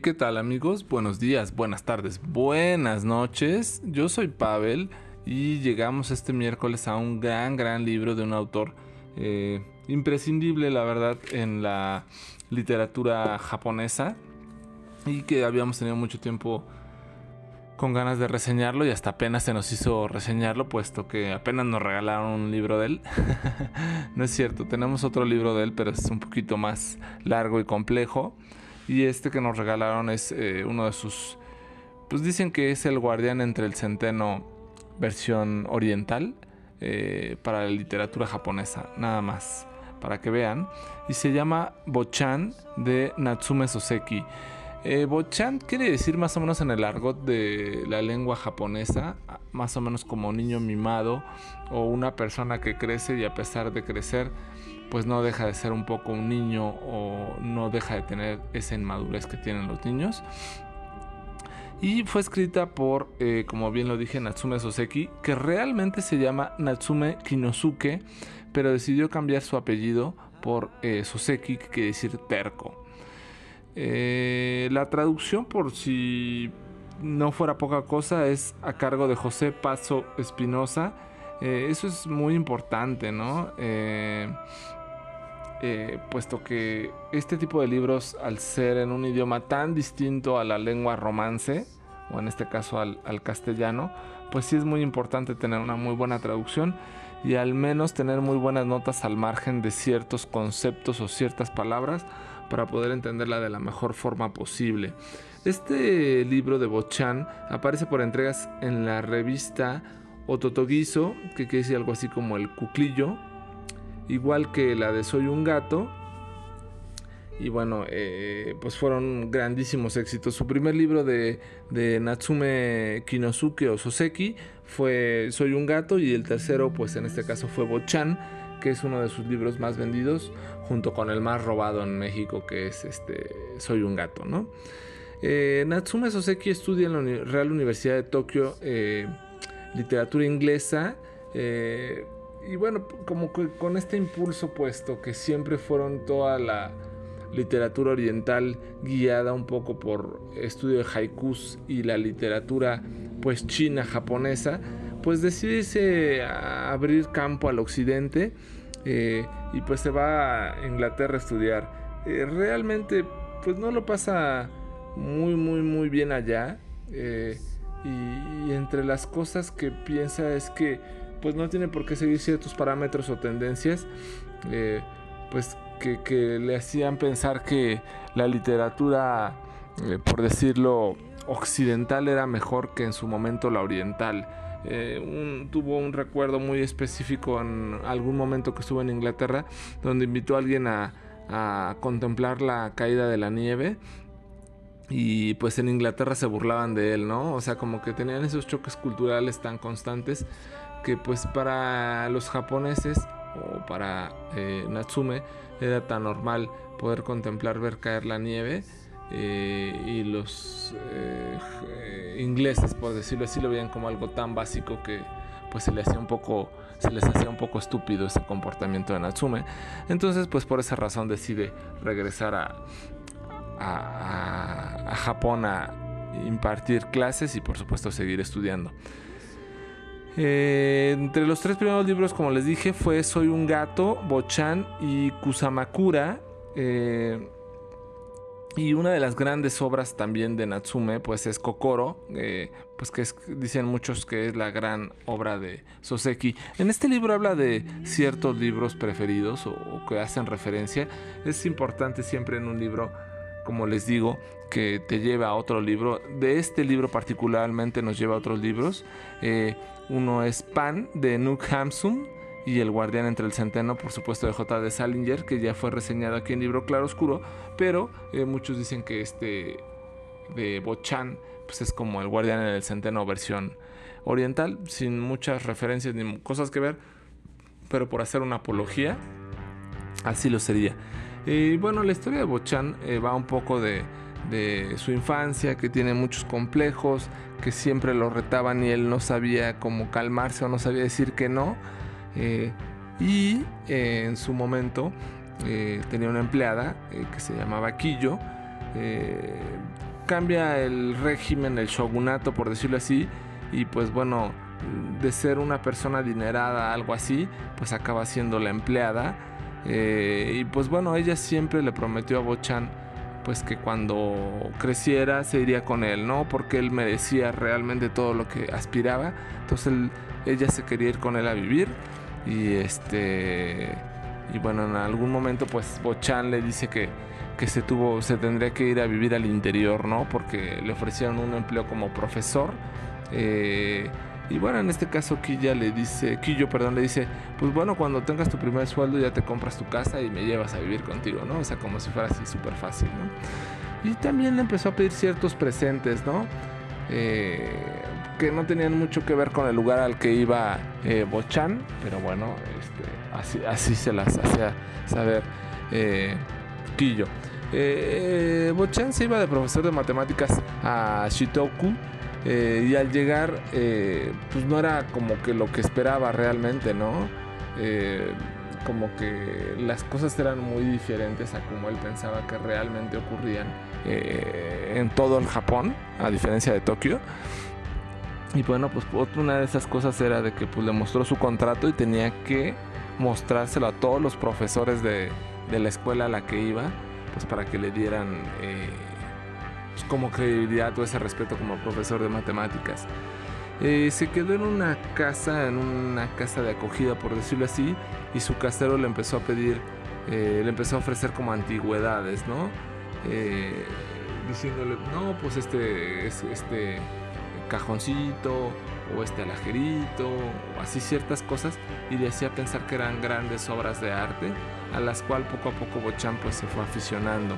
¿qué tal amigos? Buenos días, buenas tardes, buenas noches. Yo soy Pavel y llegamos este miércoles a un gran, gran libro de un autor eh, imprescindible, la verdad, en la literatura japonesa y que habíamos tenido mucho tiempo con ganas de reseñarlo y hasta apenas se nos hizo reseñarlo, puesto que apenas nos regalaron un libro de él. no es cierto, tenemos otro libro de él, pero es un poquito más largo y complejo. Y este que nos regalaron es eh, uno de sus... Pues dicen que es el guardián entre el centeno versión oriental eh, para la literatura japonesa, nada más, para que vean. Y se llama Bochan de Natsume Soseki. Eh, Bochan quiere decir más o menos en el argot de la lengua japonesa, más o menos como niño mimado o una persona que crece y a pesar de crecer pues no deja de ser un poco un niño o no deja de tener esa inmadurez que tienen los niños. Y fue escrita por, eh, como bien lo dije, Natsume Soseki, que realmente se llama Natsume Kinosuke, pero decidió cambiar su apellido por eh, Soseki, que quiere decir terco. Eh, la traducción, por si no fuera poca cosa, es a cargo de José Paso Espinosa. eso es muy importante, ¿no? Eh, puesto que este tipo de libros, al ser en un idioma tan distinto a la lengua romance, o en este caso al, castellano, pues sí es muy importante tener una muy buena traducción y al menos tener muy buenas notas al margen de ciertos conceptos o ciertas palabras para poder entenderla de la mejor forma posible. Este libro de Bochan aparece por entregas en la revista Ototogiso, que quiere decir algo así como el cuclillo, igual que la de Soy un gato. Y bueno, eh, pues fueron grandísimos éxitos. Su primer libro de, Natsume Kinosuke o Soseki fue Soy un gato y el tercero pues en este caso fue Bochan, que es uno de sus libros más vendidos, junto con el más robado en México que es este Soy un gato, ¿no? Eh, Natsume Soseki estudia en la Real Universidad de Tokio eh, literatura inglesa y bueno, como que con este impulso puesto que siempre fueron toda la literatura oriental guiada un poco por estudio de haikus y la literatura pues china japonesa, pues decide abrir campo al occidente eh, y pues se va a Inglaterra a estudiar. Eh, realmente pues no lo pasa muy muy muy bien allá eh, y entre las cosas que piensa es que pues no tiene por qué seguir ciertos parámetros o tendencias, eh, pues que, le hacían pensar que la literatura, eh, por decirlo, occidental era mejor que en su momento la oriental. Eh, tuvo un recuerdo muy específico en algún momento que estuvo en Inglaterra, donde invitó a alguien a, a contemplar la caída de la nieve y pues en Inglaterra se burlaban de él, ¿no? O sea, como que tenían esos choques culturales tan constantes que pues para los japoneses o para eh, Natsume era tan normal poder contemplar ver caer la nieve eh, y los eh, ingleses por decirlo así lo veían como algo tan básico que pues se les hacía un poco se les hacía un poco estúpido ese comportamiento de Natsume. Entonces pues por esa razón decide regresar a, Japón a impartir clases y por supuesto seguir estudiando eh, entre los tres primeros libros, como les dije, fue Soy un gato, Bochan y Kusamakura. Eh, y una de las grandes obras también de Natsume, pues es Kokoro, eh, pues que dicen muchos que es la gran obra de Soseki. En este libro habla de ciertos libros preferidos o que hacen referencia. Es importante siempre en un libro como les digo, que te lleva a otro libro. De este libro particularmente nos lleva a otros libros. Eh, uno es Pan de Nook Hamsun y El Guardián entre el Centeno, por supuesto, de J. de Salinger, que ya fue reseñado aquí en Libro Claro Oscuro, pero eh, muchos dicen que este de Bochan pues es como El Guardián en el Centeno versión oriental, sin muchas referencias ni cosas que ver, pero por hacer una apología, así lo sería. Y bueno, la historia de Bochan eh, va un poco de, su infancia, que tiene muchos complejos, que siempre lo retaban y él no sabía cómo calmarse o no sabía decir que no. Eh, y eh, en su momento tenía una empleada que se llamaba Quillo, cambia el régimen, el shogunato, por decirlo así, y pues bueno, de ser una persona adinerada, algo así, pues acaba siendo la empleada. Eh, y pues bueno, ella siempre le prometió a Bochan pues que cuando creciera se iría con él, ¿no? Porque él merecía realmente todo lo que aspiraba. Entonces ella se quería ir con él a vivir y este y bueno, en algún momento pues Bochan le dice que, que se tuvo se tendría que ir a vivir al interior, ¿no? Porque le ofrecieron un empleo como profesor. Eh, y bueno, en este caso Quilla le dice, Quillo, perdón, le dice, pues bueno, cuando tengas tu primer sueldo ya te compras tu casa y me llevas a vivir contigo, ¿no? O sea, como si fuera así súper fácil, ¿no? Y también le empezó a pedir ciertos presentes, ¿no? Eh, que no tenían mucho que ver con el lugar al que iba eh, Bochan, pero bueno, este, así, se las hacía saber eh, Quillo. Eh, Bochan se iba de profesor de matemáticas a Shitoku eh, y al llegar, eh, pues no era como que lo que esperaba realmente, ¿no? Eh, como que las cosas eran muy diferentes a como él pensaba que realmente ocurrían en todo el Japón, a diferencia de Tokio. Y bueno, pues una de esas cosas era de que pues, le mostró su contrato y tenía que mostrárselo a todos los profesores de, de la escuela a la que iba, pues para que le dieran pues, como credibilidad o ese respeto como profesor de matemáticas. Eh, se quedó en una casa, en una casa de acogida, por decirlo así, y su casero le empezó a pedir, eh, le empezó a ofrecer como antigüedades, ¿no? Eh, diciéndole, no, pues este, este cajoncito, o este alajerito, o así ciertas cosas, y le hacía pensar que eran grandes obras de arte, a las cuales poco a poco Bochamp pues, se fue aficionando.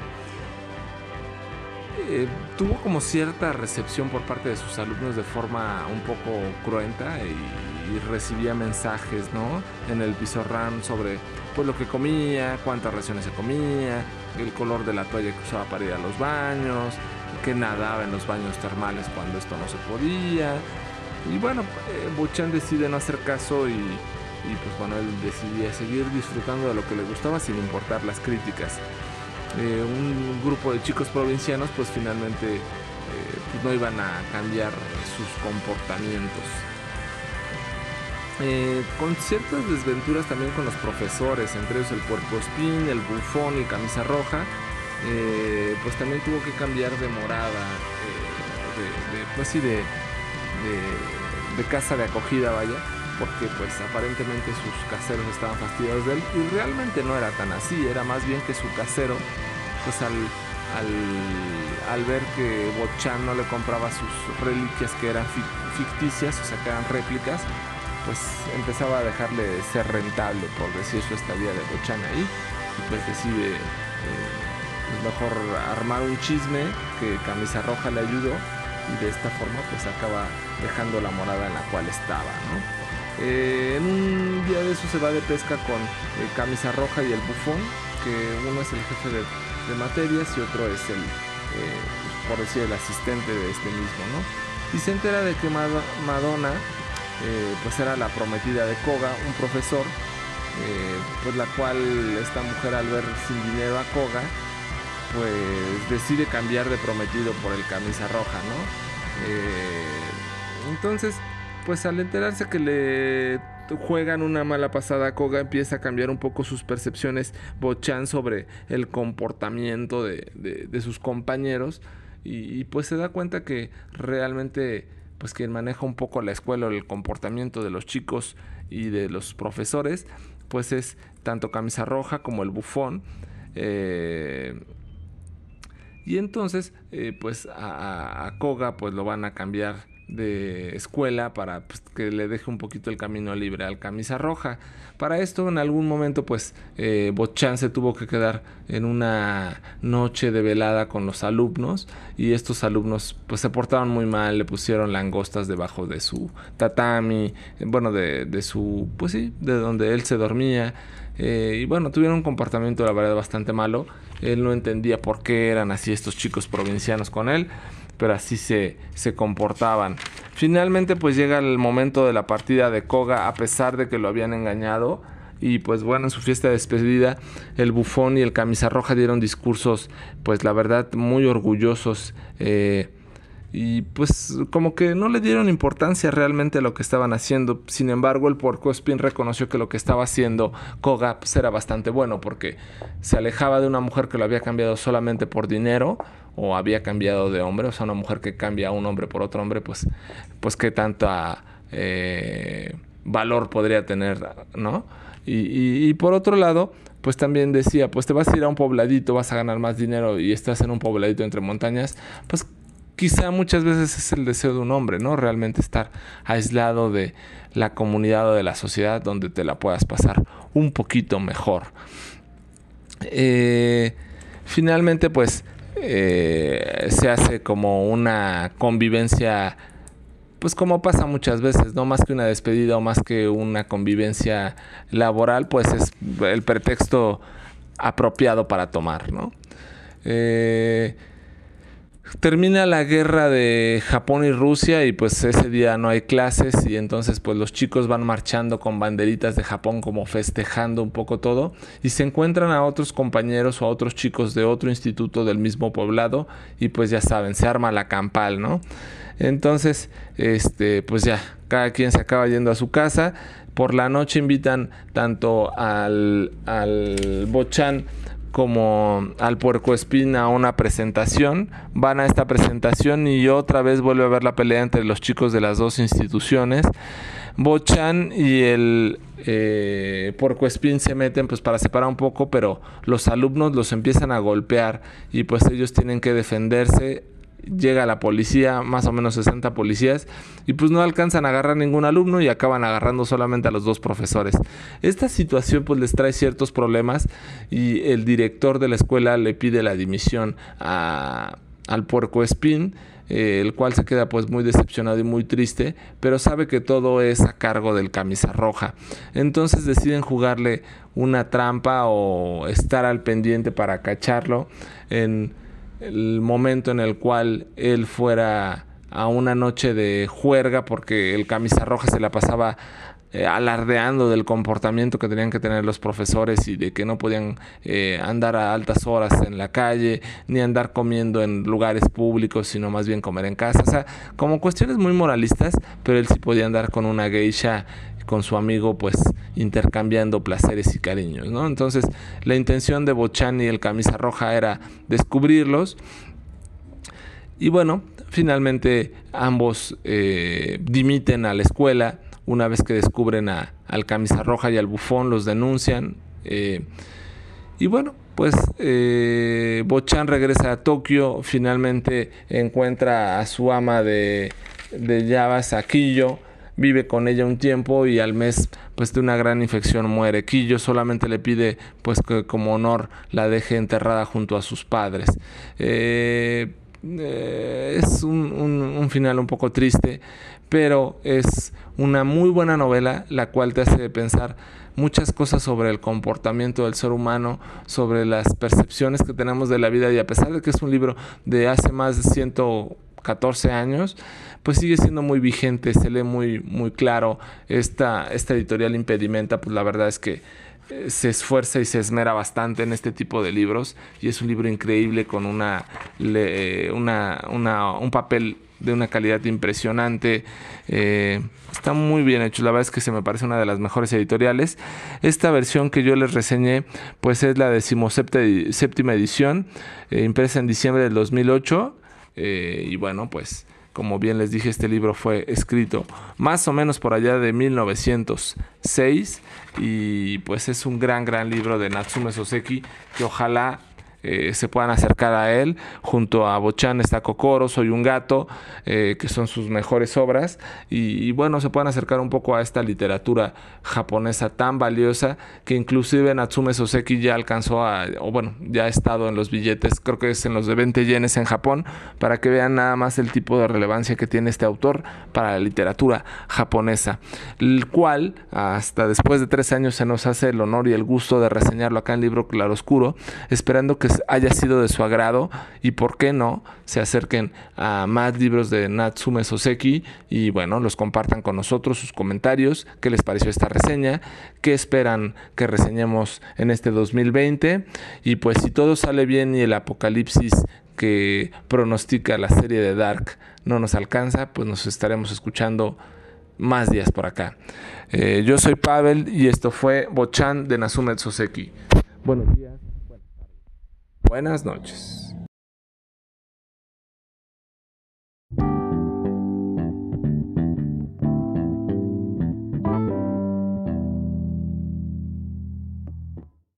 Eh, tuvo como cierta recepción por parte de sus alumnos de forma un poco cruenta y, recibía mensajes, ¿no? En el pizarrón sobre pues lo que comía, cuántas raciones se comía, el color de la toalla que usaba para ir a los baños, que nadaba en los baños termales cuando esto no se podía. Y bueno, eh, Buchan decide no hacer caso y, y pues bueno, él decidía seguir disfrutando de lo que le gustaba sin importar las críticas. Eh, un grupo de chicos provincianos pues finalmente eh, pues, no iban a cambiar sus comportamientos. Eh, con ciertas desventuras también con los profesores, entre ellos el puerco espín, el bufón y camisa roja, pues también tuvo que cambiar de morada, de, pues sí, de, de casa de acogida, vaya, porque pues aparentemente sus caseros estaban fastidiados de él y realmente no era tan así, era más bien que su casero pues al, al, ver que Bochan no le compraba sus reliquias que eran ficticias, o sea que eran réplicas, pues empezaba a dejarle ser rentable por decir su estadía de Bochan ahí y pues decide eh, pues mejor armar un chisme que Camisa Roja le ayudó y de esta forma pues acaba dejando la morada en la cual estaba, ¿no? Eh, en un día de eso se va de pesca con eh, Camisa Roja y el Bufón, que uno es el jefe de, materias y otro es el, eh, por decir, el asistente de este mismo, ¿no? Y se entera de que Madonna, pues era la prometida de Koga, un profesor, pues la cual esta mujer al ver sin dinero a Koga, pues decide cambiar de prometido por el camisa roja, ¿no? entonces, pues al enterarse que le juegan una mala pasada Koga, empieza a cambiar un poco sus percepciones Bochan sobre el comportamiento de, sus compañeros y, pues se da cuenta que realmente pues quien maneja un poco la escuela el comportamiento de los chicos y de los profesores pues es tanto camisa roja como el bufón eh, y entonces eh, pues a, a Koga pues lo van a cambiar de escuela para pues, que le deje un poquito el camino libre al camisa roja. Para esto en algún momento pues eh, Bochan se tuvo que quedar en una noche de velada con los alumnos y estos alumnos pues se portaron muy mal, le pusieron langostas debajo de su tatami, bueno de, de su pues sí, de donde él se dormía eh, y bueno, tuvieron un comportamiento la verdad bastante malo, él no entendía por qué eran así estos chicos provincianos con él pero así se, se comportaban. Finalmente pues llega el momento de la partida de Koga a pesar de que lo habían engañado y pues bueno, en su fiesta de despedida el bufón y el camisa roja dieron discursos pues la verdad muy orgullosos. Eh, y pues como que no le dieron importancia realmente a lo que estaban haciendo. Sin embargo, el porco Spin reconoció que lo que estaba haciendo Koga pues, era bastante bueno porque se alejaba de una mujer que lo había cambiado solamente por dinero o había cambiado de hombre, o sea, una mujer que cambia a un hombre por otro hombre, pues, pues qué tanta eh, valor podría tener, ¿no? Y, y por otro lado, pues también decía, pues te vas a ir a un pobladito, vas a ganar más dinero y estás en un pobladito entre montañas, pues quizá muchas veces es el deseo de un hombre, ¿no? Realmente estar aislado de la comunidad o de la sociedad donde te la puedas pasar un poquito mejor. Eh, finalmente, pues eh, se hace como una convivencia, pues como pasa muchas veces, no más que una despedida o más que una convivencia laboral, pues es el pretexto apropiado para tomar, ¿no? Eh, termina la guerra de Japón y Rusia y pues ese día no hay clases y entonces pues los chicos van marchando con banderitas de Japón como festejando un poco todo y se encuentran a otros compañeros o a otros chicos de otro instituto del mismo poblado y pues ya saben, se arma la campal, ¿no? Entonces, este, pues ya, cada quien se acaba yendo a su casa. Por la noche invitan tanto al, al Bochan como al puerco espina a una presentación. Van a esta presentación y otra vez vuelve a ver la pelea entre los chicos de las dos instituciones. Bochan y el eh, espín se meten pues para separar un poco, pero los alumnos los empiezan a golpear y pues ellos tienen que defenderse llega la policía, más o menos 60 policías, y pues no alcanzan a agarrar ningún alumno y acaban agarrando solamente a los dos profesores. Esta situación pues les trae ciertos problemas y el director de la escuela le pide la dimisión al puerco espín. Eh, el cual se queda pues muy decepcionado y muy triste, pero sabe que todo es a cargo del camisa roja. Entonces deciden jugarle una trampa o estar al pendiente para cacharlo en el momento en el cual él fuera a una noche de juerga porque el camisa roja se la pasaba eh, alardeando del comportamiento que tenían que tener los profesores y de que no podían eh, andar a altas horas en la calle, ni andar comiendo en lugares públicos, sino más bien comer en casa. O sea, como cuestiones muy moralistas, pero él sí podía andar con una geisha con su amigo pues intercambiando placeres y cariños, ¿no? Entonces la intención de Bochan y el camisa roja era descubrirlos. Y bueno, finalmente ambos eh, dimiten a la escuela. Una vez que descubren a, al camisa roja y al bufón, los denuncian eh, y bueno, pues eh, Bochan regresa a Tokio, finalmente encuentra a su ama de, de Saquillo, vive con ella un tiempo y al mes pues de una gran infección muere. Quillo solamente le pide pues que como honor la deje enterrada junto a sus padres. Eh, eh, es un, un, final un poco triste, pero es una muy buena novela la cual te hace pensar muchas cosas sobre el comportamiento del ser humano, sobre las percepciones que tenemos de la vida y a pesar de que es un libro de hace más de 114 años, pues sigue siendo muy vigente, se lee muy, muy claro. Esta, esta editorial Impedimenta, pues la verdad es que eh, se esfuerza y se esmera bastante en este tipo de libros y es un libro increíble con una, una, una un papel de una calidad impresionante. Eh, está muy bien hecho. La verdad es que se me parece una de las mejores editoriales. Esta versión que yo les reseñé, pues es la decimoséptima edición, eh, impresa en diciembre del 2008. Y bueno, pues como bien les dije, este libro fue escrito más o menos por allá de 1906 y pues es un gran, gran libro de Natsume Soseki que ojalá eh, se puedan acercar a él. Junto a Bochan está Kokoro, Soy un gato, eh, que son sus mejores obras. Y, bueno, se puedan acercar un poco a esta literatura japonesa tan valiosa que inclusive Natsume Soseki ya alcanzó a, o bueno, ya ha estado en los billetes, creo que es en los de 20 yenes en Japón, para que vean nada más el tipo de relevancia que tiene este autor para la literatura japonesa. El cual, hasta después de tres años, se nos hace el honor y el gusto de reseñarlo acá en Libro Claroscuro, esperando que pues haya sido de su agrado y por qué no se acerquen a más libros de Natsume Soseki y bueno, los compartan con nosotros sus comentarios, qué les pareció esta reseña, qué esperan que reseñemos en este 2020 y pues si todo sale bien y el apocalipsis que pronostica la serie de Dark no nos alcanza, pues nos estaremos escuchando más días por acá. Eh, yo soy Pavel y esto fue Bochan de Natsume Soseki. Buenos días. Buenas noches.